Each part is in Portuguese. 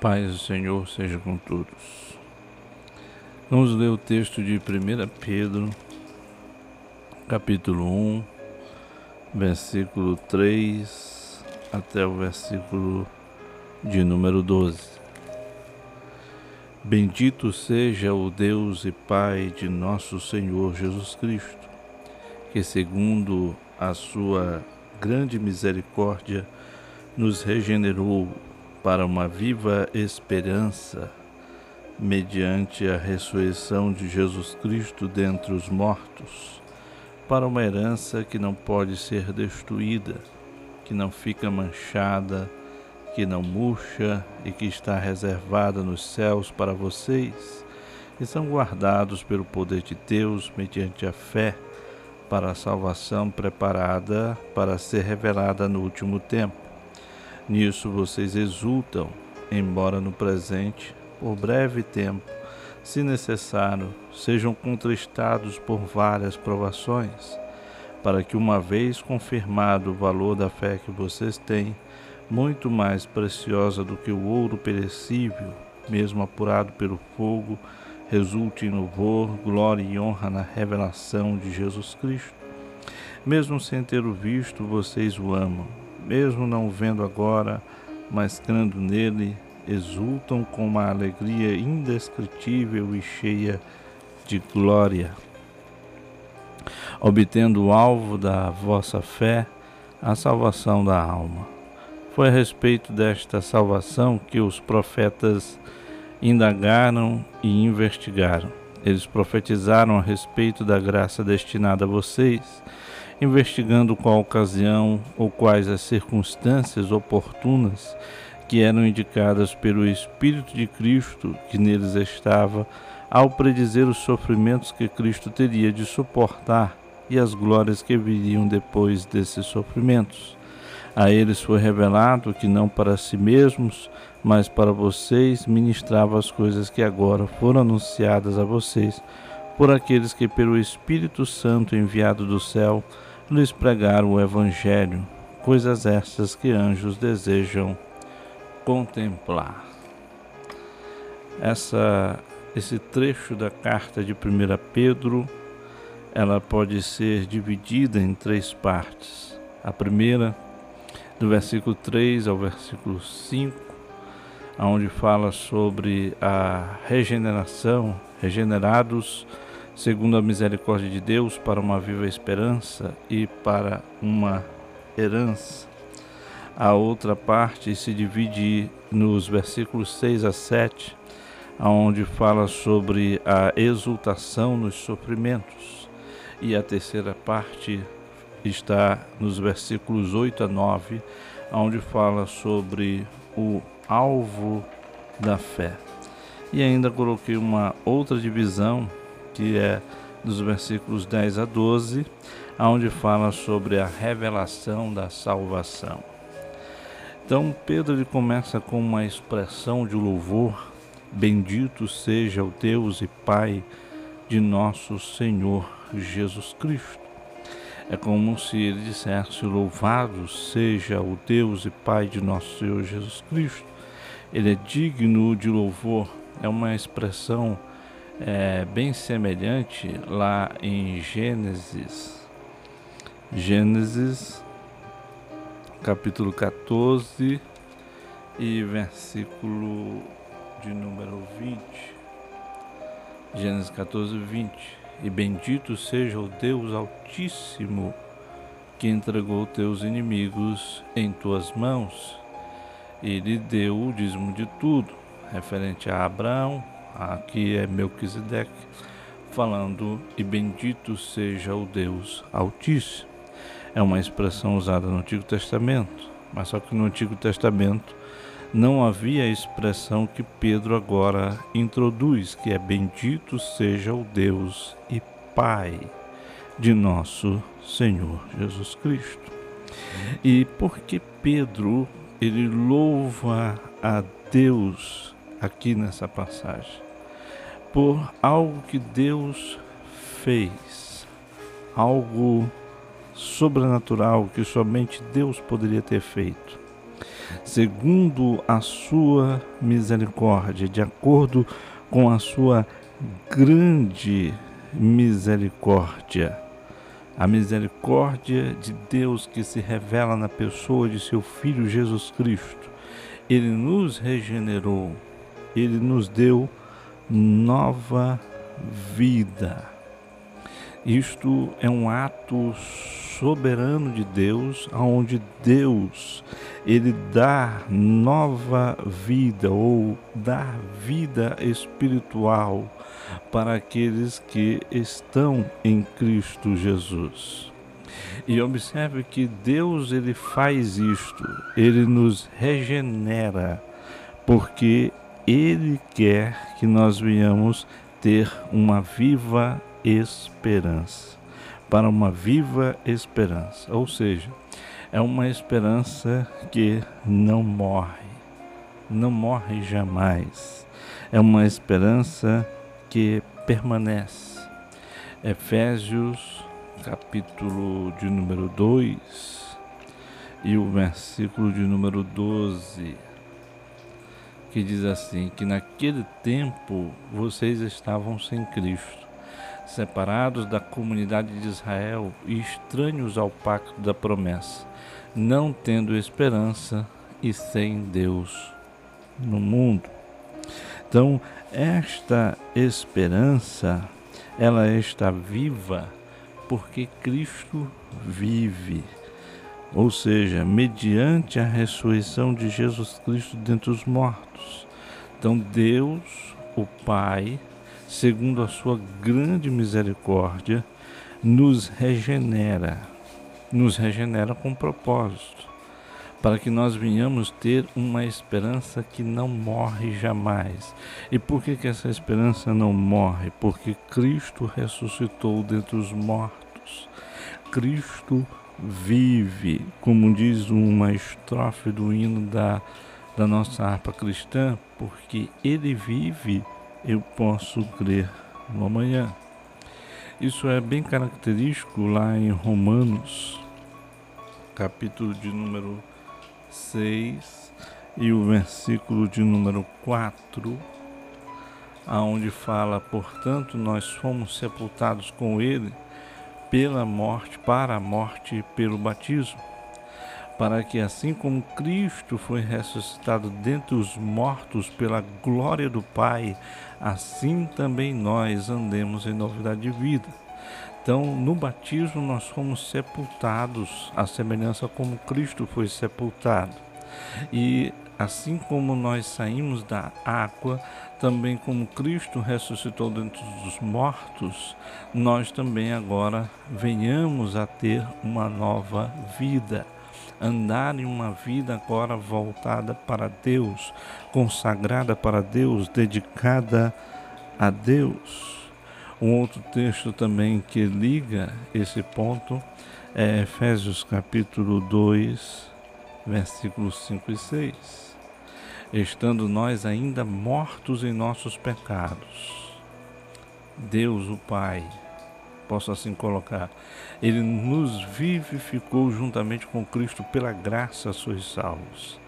Paz do Senhor seja com todos. Vamos ler o texto de 1 Pedro, capítulo 1, versículo 3 até o versículo de número 12. Bendito seja o Deus e Pai de nosso Senhor Jesus Cristo, que, segundo a sua grande misericórdia, nos regenerou para uma viva esperança mediante a ressurreição de Jesus Cristo dentre os mortos, para uma herança que não pode ser destruída, que não fica manchada, que não murcha e que está reservada nos céus para vocês, e são guardados pelo poder de Deus mediante a fé para a salvação preparada para ser revelada no último tempo. Nisso vocês exultam, embora no presente, por breve tempo, se necessário, sejam contristados por várias provações, para que, uma vez confirmado o valor da fé que vocês têm, muito mais preciosa do que o ouro perecível, mesmo apurado pelo fogo, resulte em louvor, glória e honra na revelação de Jesus Cristo. Mesmo sem ter o visto, vocês o amam mesmo não vendo agora, mas crendo nele, exultam com uma alegria indescritível e cheia de glória, obtendo o alvo da vossa fé, a salvação da alma. Foi a respeito desta salvação que os profetas indagaram e investigaram. Eles profetizaram a respeito da graça destinada a vocês investigando qual ocasião ou quais as circunstâncias oportunas que eram indicadas pelo Espírito de Cristo que neles estava, ao predizer os sofrimentos que Cristo teria de suportar e as glórias que viriam depois desses sofrimentos. A eles foi revelado que não para si mesmos, mas para vocês ministrava as coisas que agora foram anunciadas a vocês por aqueles que pelo Espírito Santo enviado do céu lhes pregar o Evangelho, coisas estas que anjos desejam contemplar. Essa, esse trecho da carta de 1 Pedro, ela pode ser dividida em três partes. A primeira, do versículo 3 ao versículo 5, onde fala sobre a regeneração, regenerados segundo a misericórdia de Deus, para uma viva esperança e para uma herança. A outra parte se divide nos versículos 6 a 7, onde fala sobre a exultação nos sofrimentos. E a terceira parte está nos versículos 8 a 9, onde fala sobre o alvo da fé. E ainda coloquei uma outra divisão que é dos versículos 10 a 12, onde fala sobre a revelação da salvação. Então Pedro ele começa com uma expressão de louvor: Bendito seja o Deus e Pai de nosso Senhor Jesus Cristo. É como se ele dissesse: Louvado seja o Deus e Pai de nosso Senhor Jesus Cristo. Ele é digno de louvor, é uma expressão é bem semelhante lá em Gênesis. Gênesis, capítulo 14 e versículo de número 20. Gênesis 14, 20. E bendito seja o Deus Altíssimo que entregou teus inimigos em tuas mãos. Ele deu o dízimo de tudo, referente a Abraão, Aqui é Melquisedeque falando, e bendito seja o Deus Altíssimo. É uma expressão usada no Antigo Testamento, mas só que no Antigo Testamento não havia a expressão que Pedro agora introduz, que é bendito seja o Deus e Pai de nosso Senhor Jesus Cristo. E porque Pedro ele louva a Deus aqui nessa passagem? Por algo que Deus fez, algo sobrenatural que somente Deus poderia ter feito. segundo a sua misericórdia, de acordo com a sua grande misericórdia. A misericórdia de Deus que se revela na pessoa de seu Filho Jesus Cristo. Ele nos regenerou, ele nos deu nova vida. Isto é um ato soberano de Deus, onde Deus ele dá nova vida ou dá vida espiritual para aqueles que estão em Cristo Jesus. E observe que Deus ele faz isto, ele nos regenera, porque ele quer que nós venhamos ter uma viva esperança, para uma viva esperança, ou seja, é uma esperança que não morre, não morre jamais. É uma esperança que permanece. Efésios, capítulo de número 2 e o versículo de número 12, que diz assim: que naquele tempo vocês estavam sem Cristo, separados da comunidade de Israel e estranhos ao pacto da promessa não tendo esperança e sem Deus no mundo. Então, esta esperança, ela está viva porque Cristo vive. Ou seja, mediante a ressurreição de Jesus Cristo dentre os mortos. Então, Deus, o Pai, segundo a sua grande misericórdia, nos regenera nos regenera com propósito, para que nós venhamos ter uma esperança que não morre jamais. E por que, que essa esperança não morre? Porque Cristo ressuscitou dentre os mortos. Cristo vive, como diz uma estrofe do hino da, da nossa harpa cristã, porque Ele vive, eu posso crer no amanhã. Isso é bem característico lá em Romanos, capítulo de número 6 e o versículo de número 4, aonde fala: "Portanto, nós fomos sepultados com ele pela morte, para a morte pelo batismo, para que assim como Cristo foi ressuscitado dentre os mortos pela glória do Pai, assim também nós andemos em novidade de vida." Então, no batismo, nós fomos sepultados, à semelhança como Cristo foi sepultado. E assim como nós saímos da água, também como Cristo ressuscitou dentre dos mortos, nós também agora venhamos a ter uma nova vida. Andar em uma vida agora voltada para Deus, consagrada para Deus, dedicada a Deus. Um outro texto também que liga esse ponto é Efésios capítulo 2, versículos 5 e 6. Estando nós ainda mortos em nossos pecados, Deus, o Pai, posso assim colocar, Ele nos vivificou juntamente com Cristo, pela graça sois salvos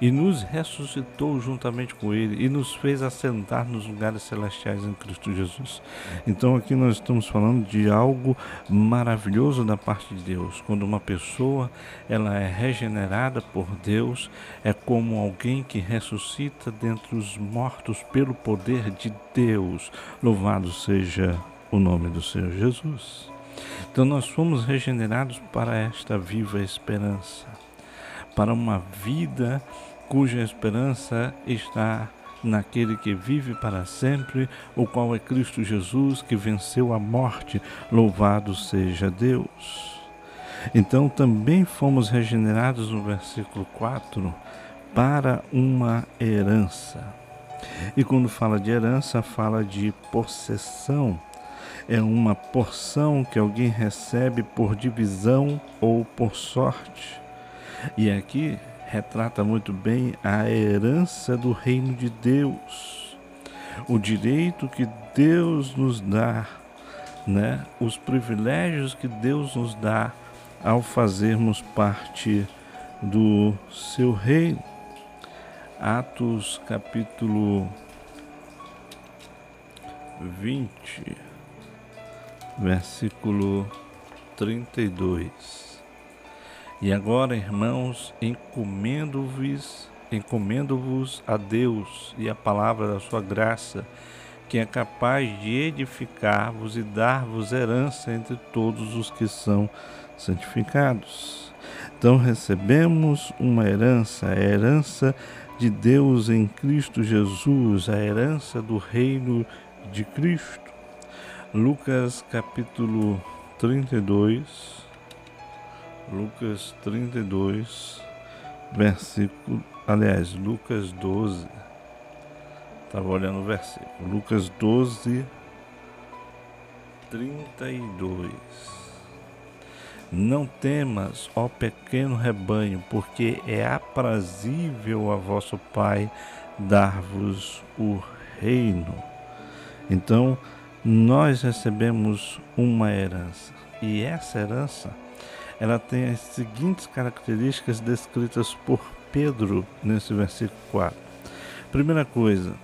e nos ressuscitou juntamente com Ele e nos fez assentar nos lugares celestiais em Cristo Jesus. Então aqui nós estamos falando de algo maravilhoso da parte de Deus. Quando uma pessoa ela é regenerada por Deus, é como alguém que ressuscita dentre os mortos pelo poder de Deus. Louvado seja o nome do Senhor Jesus. Então nós fomos regenerados para esta viva esperança para uma vida cuja esperança está naquele que vive para sempre, o qual é Cristo Jesus, que venceu a morte. Louvado seja Deus. Então também fomos regenerados no versículo 4 para uma herança. E quando fala de herança, fala de possessão. É uma porção que alguém recebe por divisão ou por sorte. E aqui retrata muito bem a herança do reino de Deus, o direito que Deus nos dá, né? Os privilégios que Deus nos dá ao fazermos parte do seu reino. Atos capítulo 20, versículo 32. E agora, irmãos, encomendo-vos, encomendo-vos a Deus e a palavra da sua graça, que é capaz de edificar-vos e dar-vos herança entre todos os que são santificados. Então recebemos uma herança, a herança de Deus em Cristo Jesus, a herança do reino de Cristo. Lucas capítulo 32, Lucas 32, versículo, aliás, Lucas 12, estava olhando o versículo, Lucas 12, 32. Não temas, ó pequeno rebanho, porque é aprazível a vosso Pai dar-vos o reino. Então, nós recebemos uma herança. E essa herança, ela tem as seguintes características descritas por Pedro nesse versículo 4. Primeira coisa,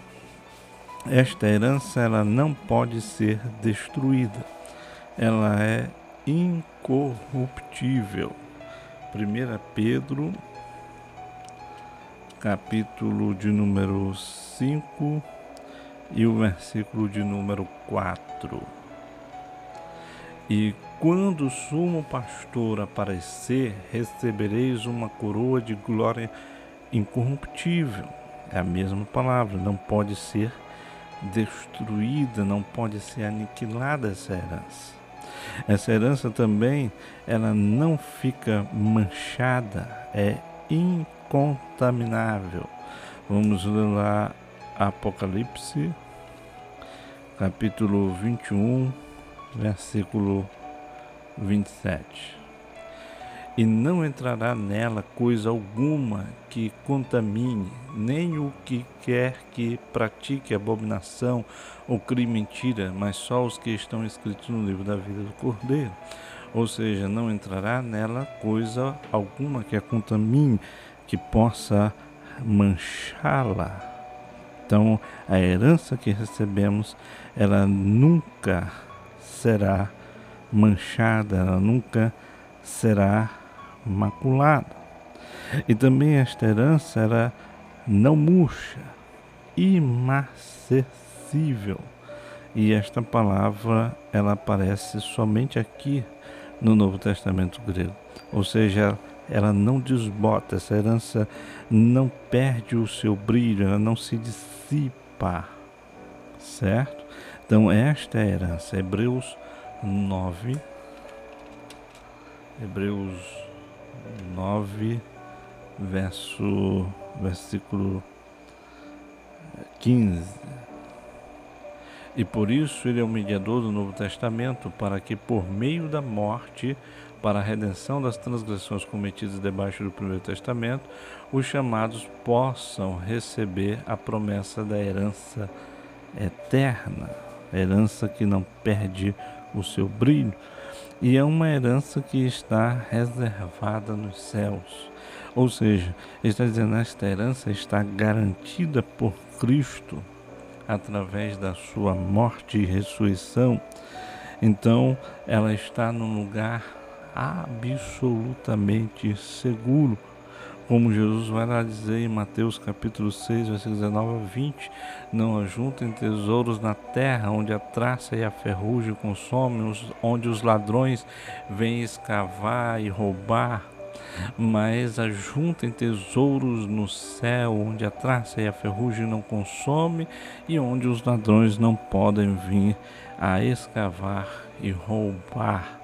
esta herança ela não pode ser destruída. Ela é incorruptível. 1 Pedro, capítulo de número 5, e o versículo de número 4. E quando o sumo pastor aparecer, recebereis uma coroa de glória incorruptível. É a mesma palavra, não pode ser destruída, não pode ser aniquilada essa herança. Essa herança também, ela não fica manchada, é incontaminável. Vamos ler lá Apocalipse, capítulo 21, versículo 27. E não entrará nela coisa alguma que contamine, nem o que quer que pratique abominação ou crime mentira, mas só os que estão escritos no livro da vida do Cordeiro. Ou seja, não entrará nela coisa alguma que a contamine, que possa manchá-la então, a herança que recebemos, ela nunca será manchada, ela nunca será maculada. E também esta herança era não murcha, imacessível. E esta palavra ela aparece somente aqui no Novo Testamento grego. Ou seja, ela não desbota, essa herança não perde o seu brilho, ela não se dissipa, certo? Então, esta é a herança. Hebreus 9, Hebreus 9, verso, versículo 15. E por isso ele é o mediador do Novo Testamento, para que por meio da morte para a redenção das transgressões cometidas debaixo do Primeiro Testamento, os chamados possam receber a promessa da herança eterna, herança que não perde o seu brilho, e é uma herança que está reservada nos céus. Ou seja, está dizendo esta herança está garantida por Cristo através da sua morte e ressurreição. Então, ela está num lugar absolutamente seguro. Como Jesus vai lá dizer em Mateus capítulo 6, versículos 19 a 20, não ajuntem tesouros na terra, onde a traça e a ferrugem consomem, onde os ladrões vêm escavar e roubar, mas ajuntem tesouros no céu, onde a traça e a ferrugem não consomem e onde os ladrões não podem vir a escavar e roubar.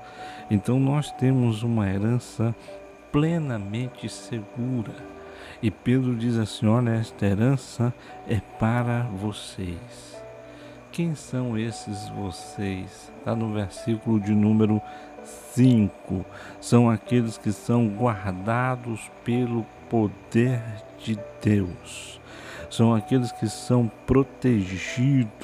Então nós temos uma herança plenamente segura. E Pedro diz assim: olha, esta herança é para vocês. Quem são esses vocês? Está no versículo de número 5. São aqueles que são guardados pelo poder de Deus. São aqueles que são protegidos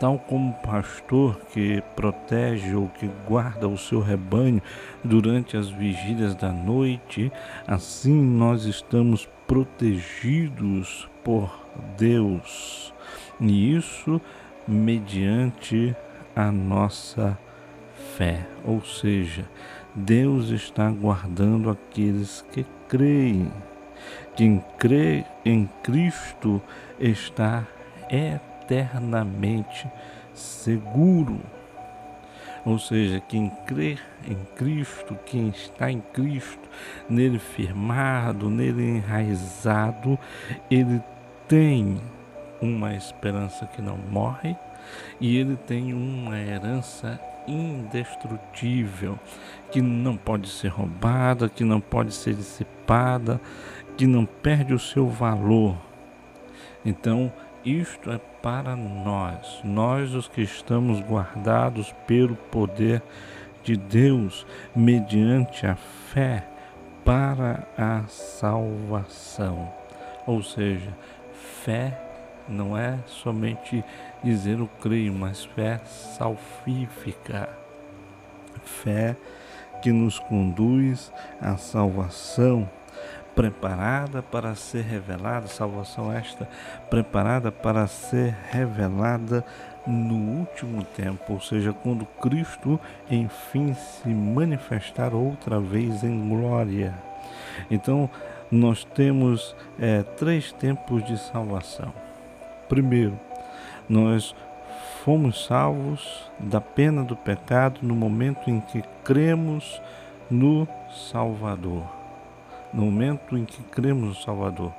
tal como o pastor que protege ou que guarda o seu rebanho durante as vigílias da noite, assim nós estamos protegidos por Deus. E isso mediante a nossa fé. Ou seja, Deus está guardando aqueles que creem. Quem crê em Cristo está eternamente seguro. Ou seja, quem crê em Cristo, quem está em Cristo, nele firmado, nele enraizado, ele tem uma esperança que não morre e ele tem uma herança indestrutível que não pode ser roubada, que não pode ser dissipada, que não perde o seu valor. Então, isto é para nós, nós os que estamos guardados pelo poder de Deus, mediante a fé para a salvação. Ou seja, fé não é somente dizer eu creio, mas fé salvífica. Fé que nos conduz à salvação preparada para ser revelada, salvação esta preparada para ser revelada no último tempo, ou seja, quando Cristo enfim se manifestar outra vez em glória. Então, nós temos é, três tempos de salvação. Primeiro, nós fomos salvos da pena do pecado no momento em que cremos no Salvador no momento em que cremos no Salvador.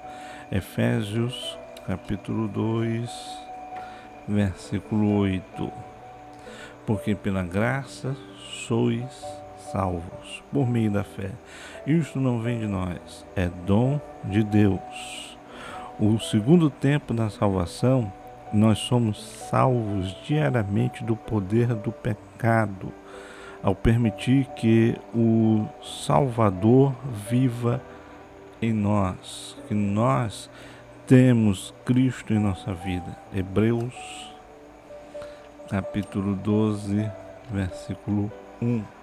Efésios capítulo 2, versículo 8. Porque pela graça sois salvos, por meio da fé. Isto não vem de nós, é dom de Deus. O segundo tempo da salvação, nós somos salvos diariamente do poder do pecado ao permitir que o Salvador viva em nós, que nós temos Cristo em nossa vida. Hebreus, capítulo 12, versículo 1.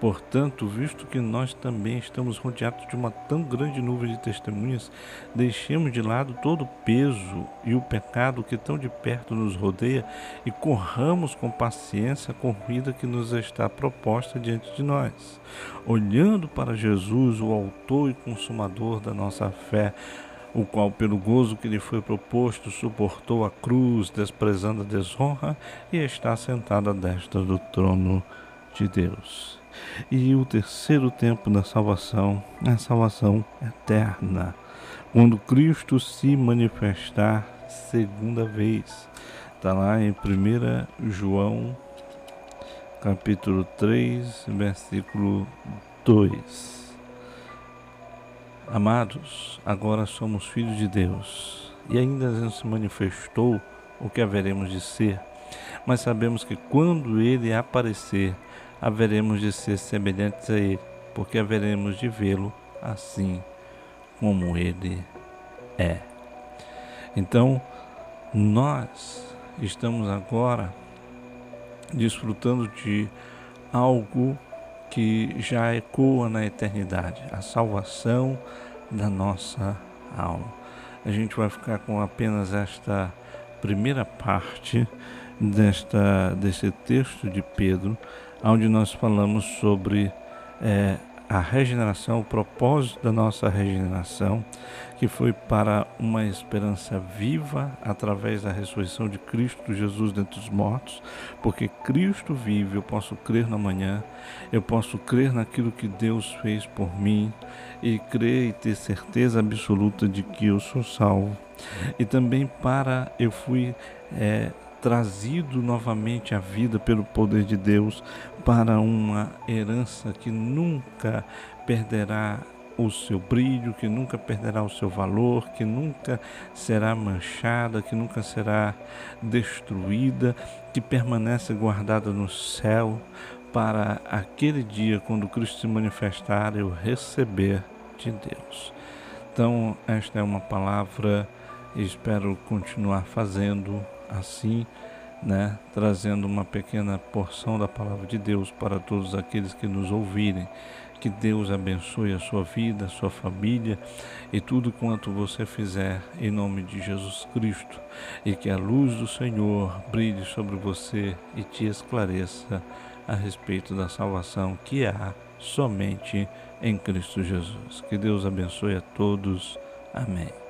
Portanto, visto que nós também estamos rodeados de uma tão grande nuvem de testemunhas, deixemos de lado todo o peso e o pecado que tão de perto nos rodeia e corramos com paciência a corrida que nos está proposta diante de nós, olhando para Jesus, o Autor e Consumador da nossa fé, o qual, pelo gozo que lhe foi proposto, suportou a cruz, desprezando a desonra, e está sentado à destra do trono de Deus. E o terceiro tempo da salvação a salvação eterna, quando Cristo se manifestar segunda vez. Está lá em 1 João, capítulo 3, versículo 2. Amados, agora somos filhos de Deus e ainda não se manifestou o que haveremos de ser, mas sabemos que quando Ele aparecer, haveremos de ser semelhantes a Ele, porque haveremos de vê-lo assim como Ele é. Então, nós estamos agora desfrutando de algo que já ecoa na eternidade, a salvação da nossa alma. A gente vai ficar com apenas esta primeira parte desta, desse texto de Pedro, onde nós falamos sobre é, a regeneração, o propósito da nossa regeneração, que foi para uma esperança viva através da ressurreição de Cristo Jesus dentre os mortos, porque Cristo vive, eu posso crer na manhã, eu posso crer naquilo que Deus fez por mim e crer e ter certeza absoluta de que eu sou salvo. E também para eu fui é, trazido novamente à vida pelo poder de Deus para uma herança que nunca perderá o seu brilho, que nunca perderá o seu valor, que nunca será manchada, que nunca será destruída, que permanece guardada no céu para aquele dia quando Cristo se manifestar eu receber de Deus. Então, esta é uma palavra e espero continuar fazendo assim, né, trazendo uma pequena porção da palavra de Deus para todos aqueles que nos ouvirem, Que Deus abençoe a sua vida, a sua família e tudo quanto você fizer em nome de Jesus Cristo. E que a luz do Senhor brilhe sobre você e te esclareça a respeito da salvação que há somente em Cristo Jesus. Que Deus abençoe a todos. Amém.